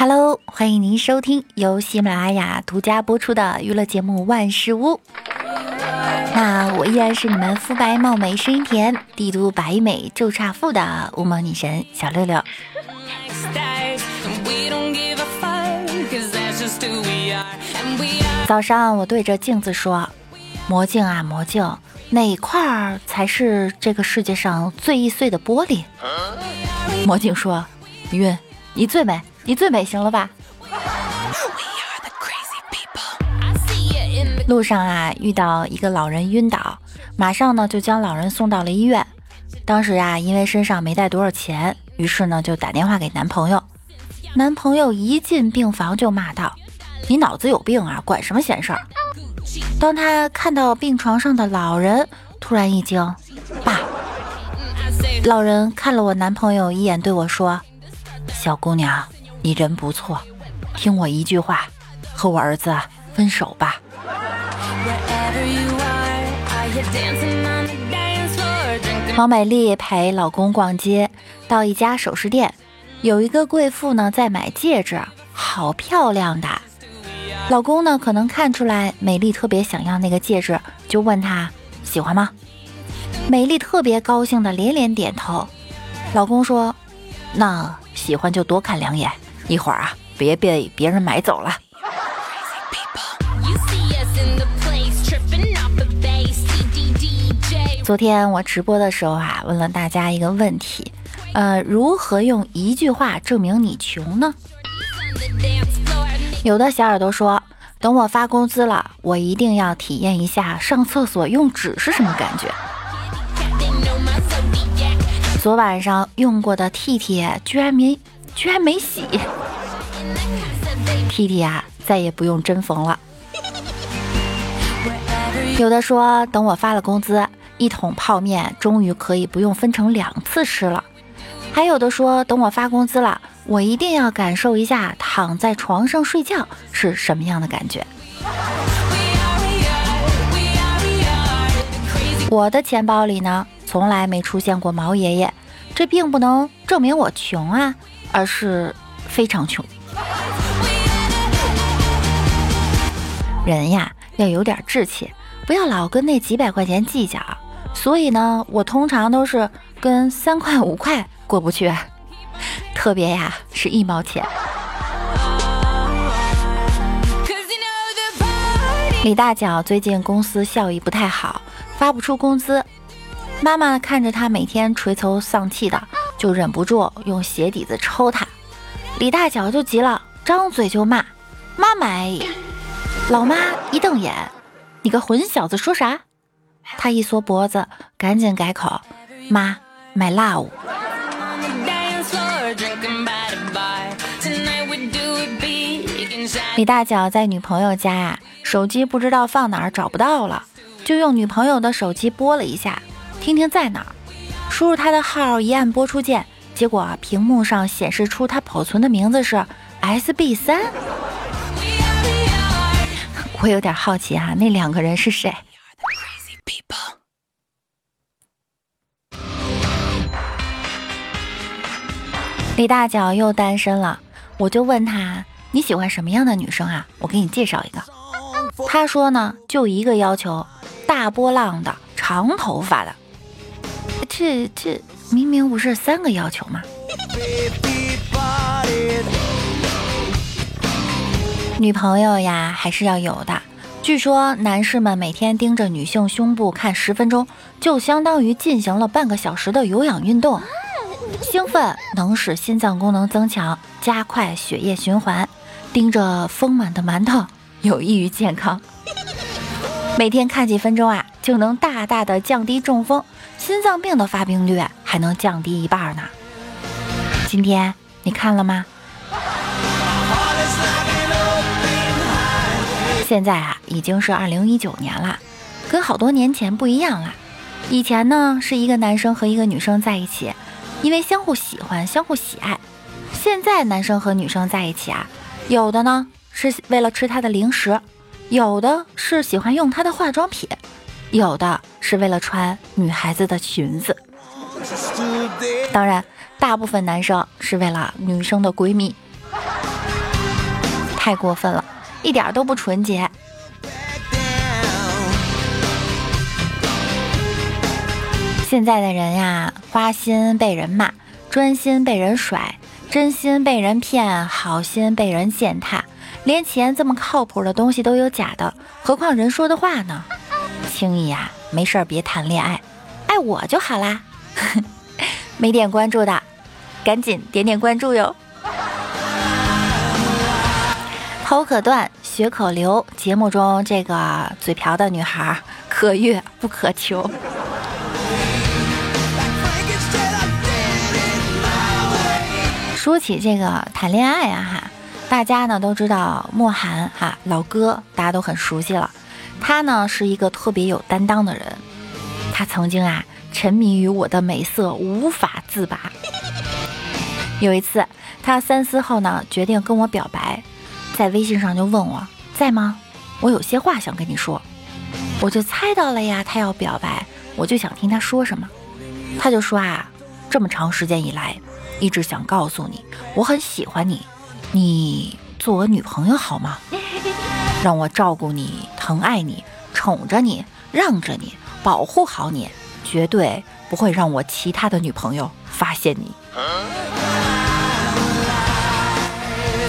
Hello，欢迎您收听由喜马拉雅独家播出的娱乐节目《万事屋》。那我依然是你们肤白貌美、声音甜、帝都白美就差富的无毛女神小六六。早上我对着镜子说：“魔镜啊魔镜，哪块儿才是这个世界上最易碎的玻璃？”魔镜说：“晕，你最美。”你最美，行了吧？路上啊，遇到一个老人晕倒，马上呢就将老人送到了医院。当时啊，因为身上没带多少钱，于是呢就打电话给男朋友。男朋友一进病房就骂道：“你脑子有病啊，管什么闲事儿？”当他看到病床上的老人，突然一惊：“爸！”老人看了我男朋友一眼，对我说：“小姑娘。”你人不错，听我一句话，和我儿子分手吧。王美丽陪老公逛街，到一家首饰店，有一个贵妇呢在买戒指，好漂亮的。老公呢可能看出来美丽特别想要那个戒指，就问她喜欢吗？美丽特别高兴的连连点头。老公说：“那喜欢就多看两眼。”一会儿啊，别被别人买走了。昨天我直播的时候啊，问了大家一个问题，呃，如何用一句话证明你穷呢？有的小耳朵说，等我发工资了，我一定要体验一下上厕所用纸是什么感觉。昨晚上用过的 T T 居然没。居然没洗，T T 啊，再也不用针缝了。有的说，等我发了工资，一桶泡面终于可以不用分成两次吃了。还有的说，等我发工资了，我一定要感受一下躺在床上睡觉是什么样的感觉。我的钱包里呢，从来没出现过毛爷爷，这并不能证明我穷啊。而是非常穷。人呀，要有点志气，不要老跟那几百块钱计较。所以呢，我通常都是跟三块五块过不去，特别呀是一毛钱。李大脚最近公司效益不太好，发不出工资。妈妈看着他每天垂头丧气的。就忍不住用鞋底子抽他，李大脚就急了，张嘴就骂：“妈买！”老妈一瞪眼：“你个混小子说啥？”他一缩脖子，赶紧改口：“妈买辣物。”李大脚在女朋友家呀，手机不知道放哪儿找不到了，就用女朋友的手机拨了一下，听听在哪儿。输入他的号，一按播出键，结果屏幕上显示出他保存的名字是 SB 三。我有点好奇啊，那两个人是谁？李大脚又单身了，我就问他你喜欢什么样的女生啊？我给你介绍一个。他说呢，就一个要求，大波浪的，长头发的。这这明明不是三个要求吗？女朋友呀，还是要有的。据说男士们每天盯着女性胸部看十分钟，就相当于进行了半个小时的有氧运动。兴奋能使心脏功能增强，加快血液循环。盯着丰满的馒头有益于健康。每天看几分钟啊，就能大大的降低中风。心脏病的发病率还能降低一半呢。今天你看了吗？现在啊，已经是二零一九年了，跟好多年前不一样了。以前呢，是一个男生和一个女生在一起，因为相互喜欢、相互喜爱。现在男生和女生在一起啊，有的呢是为了吃他的零食，有的是喜欢用他的化妆品。有的是为了穿女孩子的裙子，当然，大部分男生是为了女生的闺蜜。太过分了，一点都不纯洁。现在的人呀，花心被人骂，专心被人甩，真心被人骗，好心被人践踏，连钱这么靠谱的东西都有假的，何况人说的话呢？轻易呀，没事儿别谈恋爱，爱我就好啦。没点关注的，赶紧点点关注哟。头可断，血可流，节目中这个嘴瓢的女孩，可遇不可求。说起这个谈恋爱啊哈，大家呢都知道莫寒哈老哥，大家都很熟悉了。他呢是一个特别有担当的人，他曾经啊沉迷于我的美色无法自拔。有一次他三思后呢决定跟我表白，在微信上就问我在吗？我有些话想跟你说。我就猜到了呀，他要表白，我就想听他说什么。他就说啊，这么长时间以来。一直想告诉你，我很喜欢你，你做我女朋友好吗？让我照顾你，疼爱你，宠着你，让着你，保护好你，绝对不会让我其他的女朋友发现你。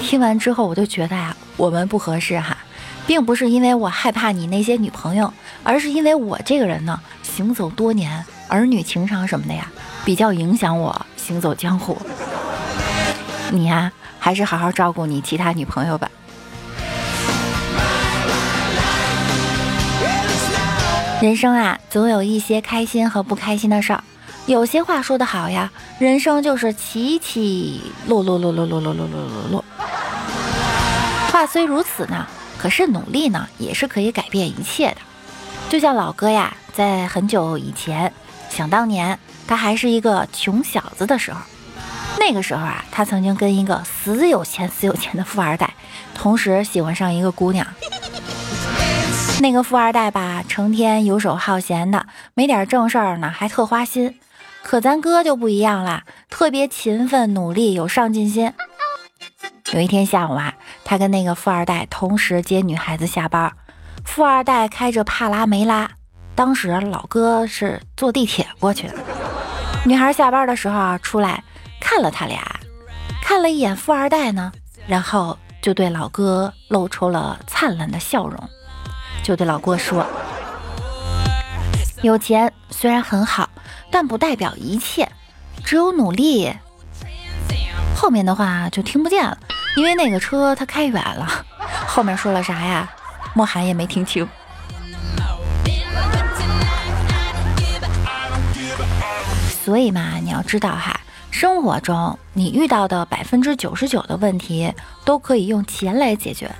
听完之后，我就觉得呀，我们不合适哈，并不是因为我害怕你那些女朋友，而是因为我这个人呢，行走多年，儿女情长什么的呀，比较影响我。行走江湖，你呀，还是好好照顾你其他女朋友吧。人生啊，总有一些开心和不开心的事儿。有些话说得好呀，人生就是起起落落落落落落落落落落。话虽如此呢，可是努力呢，也是可以改变一切的。就像老哥呀，在很久以前，想当年。他还是一个穷小子的时候，那个时候啊，他曾经跟一个死有钱、死有钱的富二代，同时喜欢上一个姑娘。那个富二代吧，成天游手好闲的，没点正事儿呢，还特花心。可咱哥就不一样啦，特别勤奋努力，有上进心。有一天下午啊，他跟那个富二代同时接女孩子下班，富二代开着帕拉梅拉，当时老哥是坐地铁过去的。女孩下班的时候啊，出来看了他俩，看了一眼富二代呢，然后就对老哥露出了灿烂的笑容，就对老郭说：“有钱虽然很好，但不代表一切，只有努力。”后面的话就听不见了，因为那个车他开远了。后面说了啥呀？莫寒也没听清。所以嘛，你要知道哈，生活中你遇到的百分之九十九的问题都可以用钱来解决，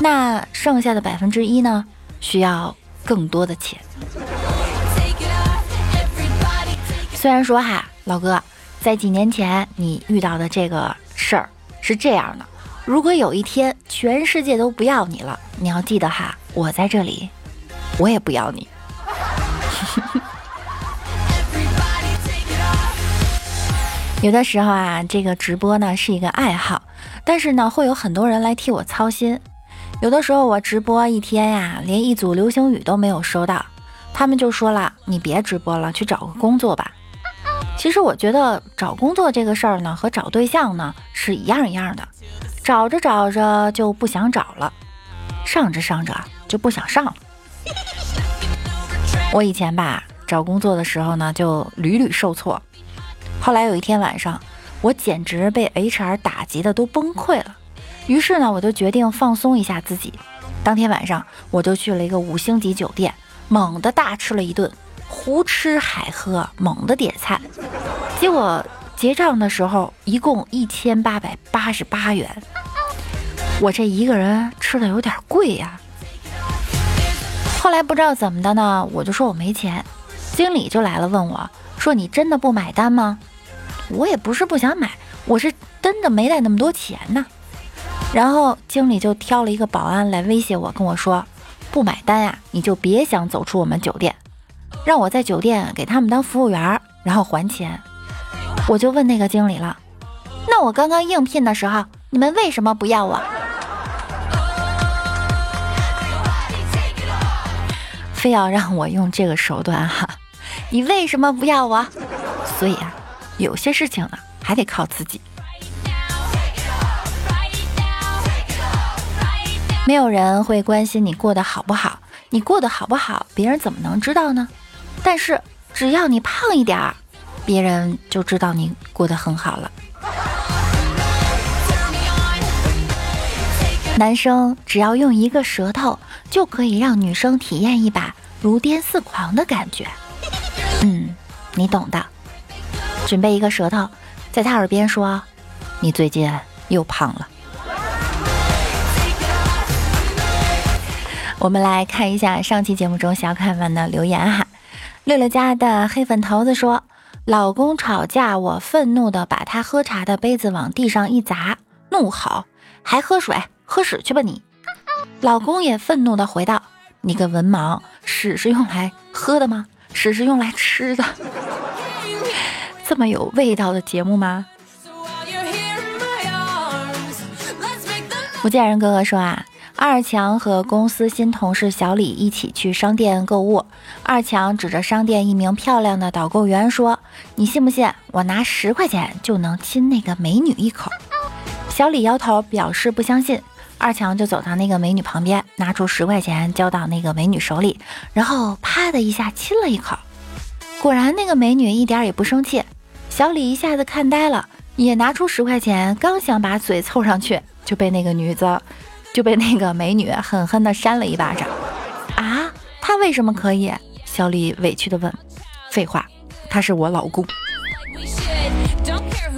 那剩下的百分之一呢，需要更多的钱。虽然说哈，老哥，在几年前你遇到的这个事儿是这样的，如果有一天全世界都不要你了，你要记得哈，我在这里，我也不要你。有的时候啊，这个直播呢是一个爱好，但是呢会有很多人来替我操心。有的时候我直播一天呀，连一组流星雨都没有收到，他们就说了：“你别直播了，去找个工作吧。”其实我觉得找工作这个事儿呢，和找对象呢是一样一样的，找着找着就不想找了，上着上着就不想上了。我以前吧找工作的时候呢，就屡屡受挫。后来有一天晚上，我简直被 HR 打击的都崩溃了。于是呢，我就决定放松一下自己。当天晚上，我就去了一个五星级酒店，猛地大吃了一顿，胡吃海喝，猛地点菜。结果结账的时候，一共一千八百八十八元。我这一个人吃的有点贵呀。后来不知道怎么的呢，我就说我没钱，经理就来了，问我说：“你真的不买单吗？”我也不是不想买，我是真的没带那么多钱呢。然后经理就挑了一个保安来威胁我跟我说不买单呀你就别想走出我们酒店让我在酒店给他们当服务员然后还钱。我就问那个经理了那我刚刚应聘的时候你们为什么不要我？非要让我用这个手段哈你为什么不要我？所以啊有些事情呢还得靠自己。没有人会关心你过得好不好，你过得好不好，别人怎么能知道呢？但是只要你胖一点儿，别人就知道你过得很好了。男生只要用一个舌头，就可以让女生体验一把如癫似狂的感觉。嗯，你懂的。准备一个舌头，在他耳边说：“你最近又胖了。”我们来看一下上期节目中小可爱们的留言哈。六六家的黑粉头子说：“老公吵架，我愤怒的把他喝茶的杯子往地上一砸，怒吼：还喝水？”喝屎去吧你！老公也愤怒的回道：“你个文盲，屎是用来喝的吗？屎是用来吃的。这么有味道的节目吗？”福建人哥哥说啊，二强和公司新同事小李一起去商店购物，二强指着商店一名漂亮的导购员说：“你信不信我拿十块钱就能亲那个美女一口？”小李摇头表示不相信。二强就走到那个美女旁边，拿出十块钱交到那个美女手里，然后啪的一下亲了一口。果然，那个美女一点也不生气。小李一下子看呆了，也拿出十块钱，刚想把嘴凑上去，就被那个女子，就被那个美女狠狠地扇了一巴掌。啊，他为什么可以？小李委屈地问。废话，他是我老公。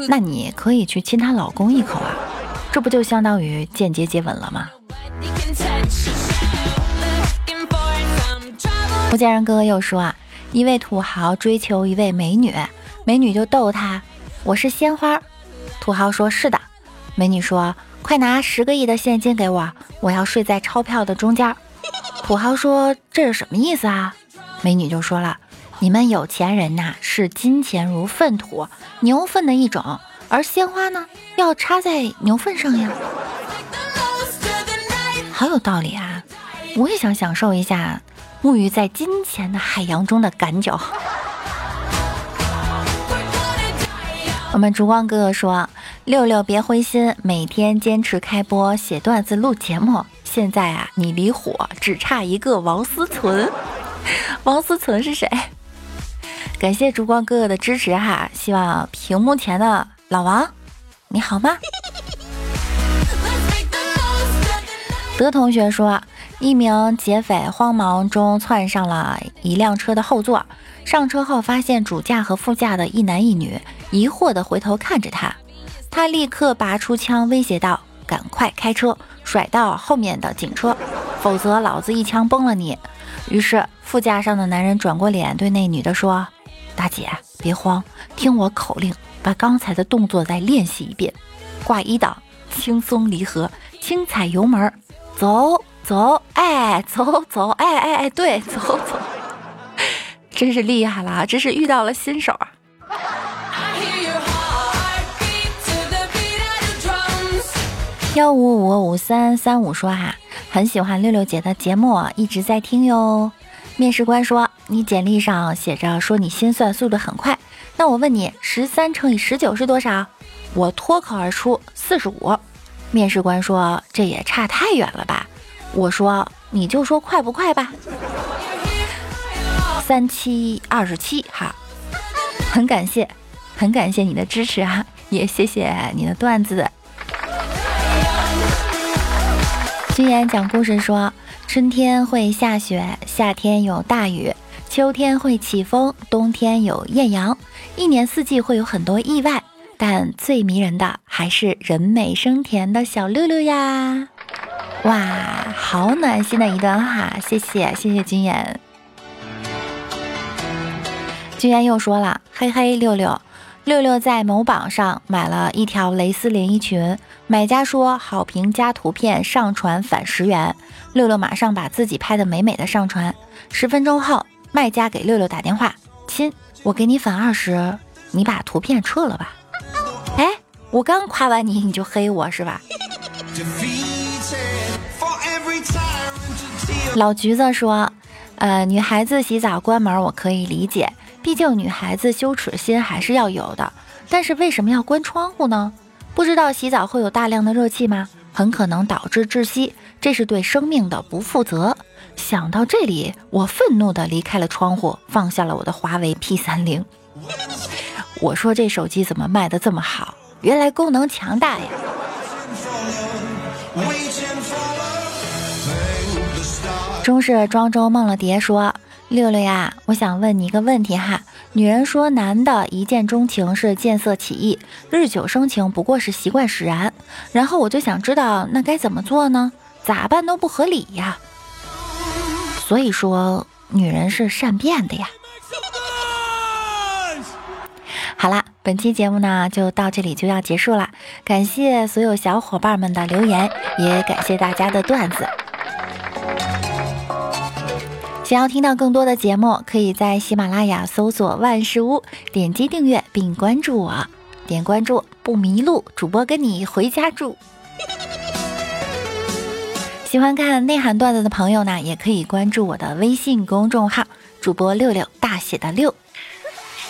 那你可以去亲他老公一口啊。这不就相当于间接接吻了吗？福建人哥哥又说啊，一位土豪追求一位美女，美女就逗他：“我是鲜花。”土豪说：“是的。”美女说：“快拿十个亿的现金给我，我要睡在钞票的中间。”土豪说：“这是什么意思啊？”美女就说了：“你们有钱人呐，视金钱如粪土，牛粪的一种。”而鲜花呢，要插在牛粪上呀，好有道理啊！我也想享受一下沐浴在金钱的海洋中的感觉。我们烛光哥哥说：“六六别灰心，每天坚持开播写段子录节目。现在啊，你离火只差一个王思存。王思存是谁？感谢烛光哥哥的支持哈！希望屏幕前的。”老王，你好吗？德同学说，一名劫匪慌忙中窜上了一辆车的后座，上车后发现主驾和副驾的一男一女，疑惑地回头看着他，他立刻拔出枪威胁道：“赶快开车，甩到后面的警车，否则老子一枪崩了你！”于是副驾上的男人转过脸对那女的说：“大姐，别慌，听我口令。”把刚才的动作再练习一遍，挂一档，轻松离合，轻踩油门，走走，哎，走走，哎哎哎，对，走走，真是厉害了，真是遇到了新手啊！幺五五五三三五说哈，很喜欢六六姐的节目，一直在听哟。面试官说，你简历上写着说你心算速度很快。那我问你，十三乘以十九是多少？我脱口而出四十五。面试官说：“这也差太远了吧？”我说：“你就说快不快吧。”三七二十七哈，很感谢，很感谢你的支持啊，也谢谢你的段子。君言讲故事说：春天会下雪，夏天有大雨。秋天会起风，冬天有艳阳，一年四季会有很多意外，但最迷人的还是人美声甜的小六六呀！哇，好暖心的一段话，谢谢谢谢君言。君言又说了，嘿嘿，六六六六在某宝上买了一条蕾丝连衣裙，买家说好评加图片上传返十元，六六马上把自己拍的美美的上传，十分钟后。卖家给六六打电话，亲，我给你返二十，你把图片撤了吧。哎，我刚夸完你，你就黑我是吧？老橘子说，呃，女孩子洗澡关门我可以理解，毕竟女孩子羞耻心还是要有的。但是为什么要关窗户呢？不知道洗澡会有大量的热气吗？很可能导致窒息，这是对生命的不负责。想到这里，我愤怒地离开了窗户，放下了我的华为 P 三零。我说这手机怎么卖的这么好？原来功能强大呀！中式庄周梦了蝶说：“六六呀，我想问你一个问题哈。女人说男的一见钟情是见色起意，日久生情不过是习惯使然。然后我就想知道，那该怎么做呢？咋办都不合理呀。所以说，女人是善变的呀。”好啦，本期节目呢就到这里就要结束了，感谢所有小伙伴们的留言，也感谢大家的段子。想要听到更多的节目，可以在喜马拉雅搜索万事屋，点击订阅并关注我，点关注不迷路，主播跟你回家住。喜欢看内涵段子的朋友呢，也可以关注我的微信公众号，主播六六大写的六。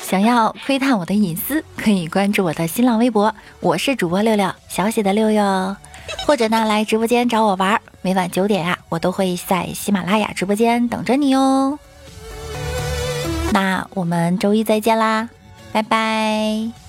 想要窥探我的隐私，可以关注我的新浪微博，我是主播六六，小写的六哟。或者呢，来直播间找我玩，每晚九点呀，我都会在喜马拉雅直播间等着你哦。那我们周一再见啦，拜拜。